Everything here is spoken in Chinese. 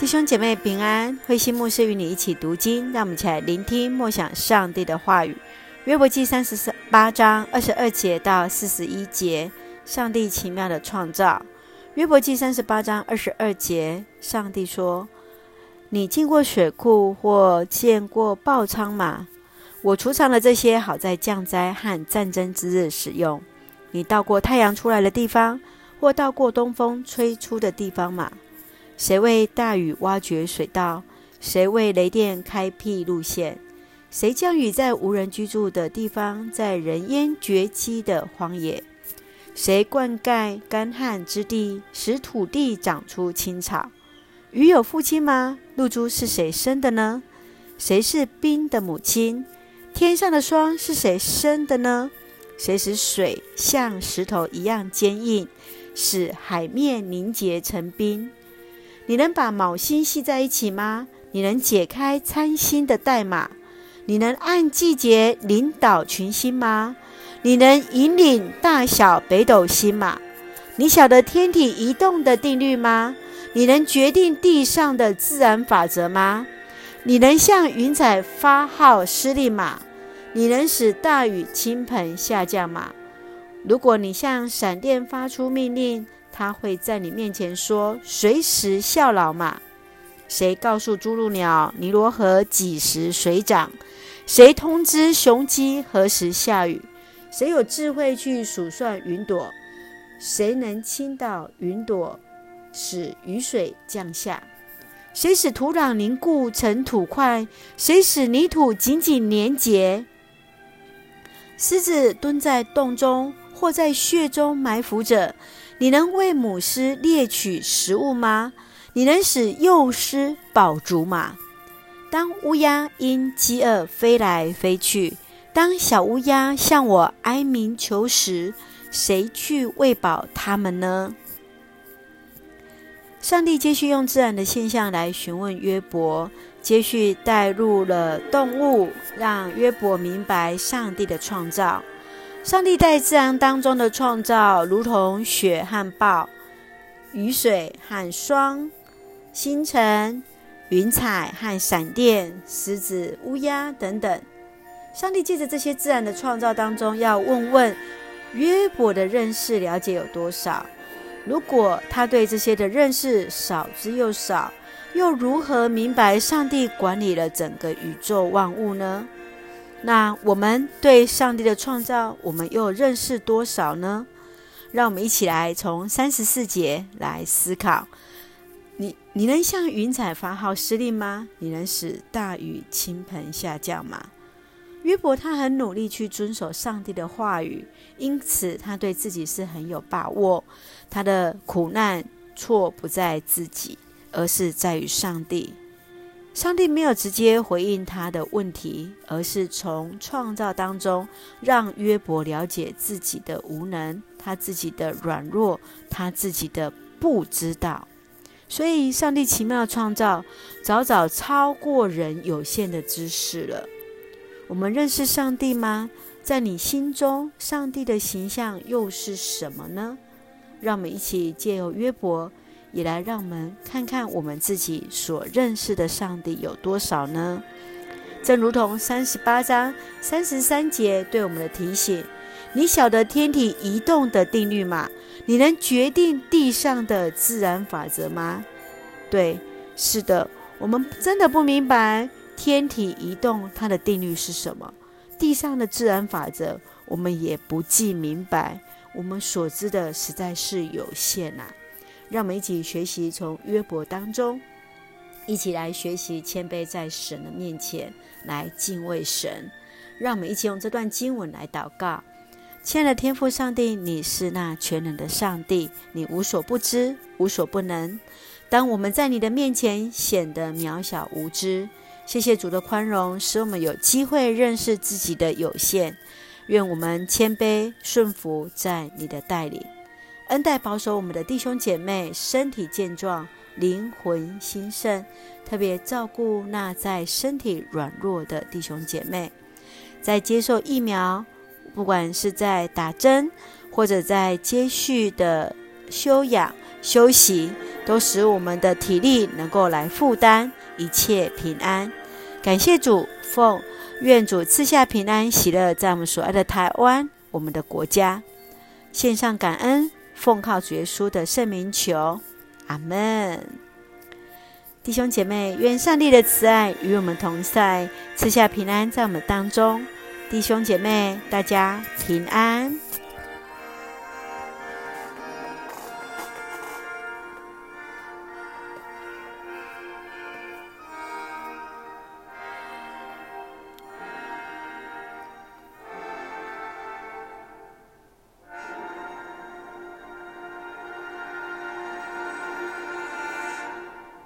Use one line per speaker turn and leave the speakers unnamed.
弟兄姐妹平安，慧心牧师与你一起读经，让我们一起来聆听默想上帝的话语。约伯记三十八章二十二节到四十一节，上帝奇妙的创造。约伯记三十八章二十二节，上帝说：“你进过水库或见过爆仓吗？我储藏了这些，好在降灾和战争之日使用。你到过太阳出来的地方，或到过东风吹出的地方吗？”谁为大雨挖掘水道？谁为雷电开辟路线？谁降雨在无人居住的地方，在人烟绝迹的荒野？谁灌溉干旱之地，使土地长出青草？鱼有父亲吗？露珠是谁生的呢？谁是冰的母亲？天上的霜是谁生的呢？谁使水像石头一样坚硬，使海面凝结成冰？你能把卯星系在一起吗？你能解开参星的代码？你能按季节领导群星吗？你能引领大小北斗星吗？你晓得天体移动的定律吗？你能决定地上的自然法则吗？你能向云彩发号施令吗？你能使大雨倾盆下降吗？如果你向闪电发出命令，他会在你面前说：“随时效劳嘛？”谁告诉朱鹭鸟尼罗河几时水涨？谁通知雄鸡何时下雨？谁有智慧去数算云朵？谁能倾倒云朵，使雨水降下？谁使土壤凝固成土块？谁使泥土紧紧粘结？狮子蹲在洞中，或在穴中埋伏着。你能为母狮猎取食物吗？你能使幼狮饱足吗？当乌鸦因饥饿飞来飞去，当小乌鸦向我哀鸣求食，谁去喂饱它们呢？上帝继续用自然的现象来询问约伯，接续带入了动物，让约伯明白上帝的创造。上帝在自然当中的创造，如同雪和暴、雨水和霜、星辰、云彩和闪电、狮子、乌鸦等等。上帝借着这些自然的创造当中，要问问约伯的认识了解有多少？如果他对这些的认识少之又少，又如何明白上帝管理了整个宇宙万物呢？那我们对上帝的创造，我们又认识多少呢？让我们一起来从三十四节来思考。你你能向云彩发号施令吗？你能使大雨倾盆下降吗？约伯他很努力去遵守上帝的话语，因此他对自己是很有把握。他的苦难错不在自己，而是在于上帝。上帝没有直接回应他的问题，而是从创造当中让约伯了解自己的无能，他自己的软弱，他自己的不知道。所以，上帝奇妙的创造早早超过人有限的知识了。我们认识上帝吗？在你心中，上帝的形象又是什么呢？让我们一起借由约伯。也来让我们看看我们自己所认识的上帝有多少呢？正如同三十八章三十三节对我们的提醒：你晓得天体移动的定律吗？你能决定地上的自然法则吗？对，是的，我们真的不明白天体移动它的定律是什么，地上的自然法则我们也不尽明白，我们所知的实在是有限呐、啊。让我们一起学习从约伯当中，一起来学习谦卑在神的面前来敬畏神。让我们一起用这段经文来祷告：亲爱的天父上帝，你是那全能的上帝，你无所不知，无所不能。当我们在你的面前显得渺小无知，谢谢主的宽容，使我们有机会认识自己的有限。愿我们谦卑顺服在你的带领。恩待保守我们的弟兄姐妹身体健壮、灵魂兴盛，特别照顾那在身体软弱的弟兄姐妹，在接受疫苗，不管是在打针或者在接续的休养，休息，都使我们的体力能够来负担一切平安。感谢主，奉愿主赐下平安喜乐，在我们所爱的台湾，我们的国家，献上感恩，奉靠主耶稣的圣名求，阿门。弟兄姐妹，愿上帝的慈爱与我们同在，赐下平安在我们当中。弟兄姐妹，大家平安。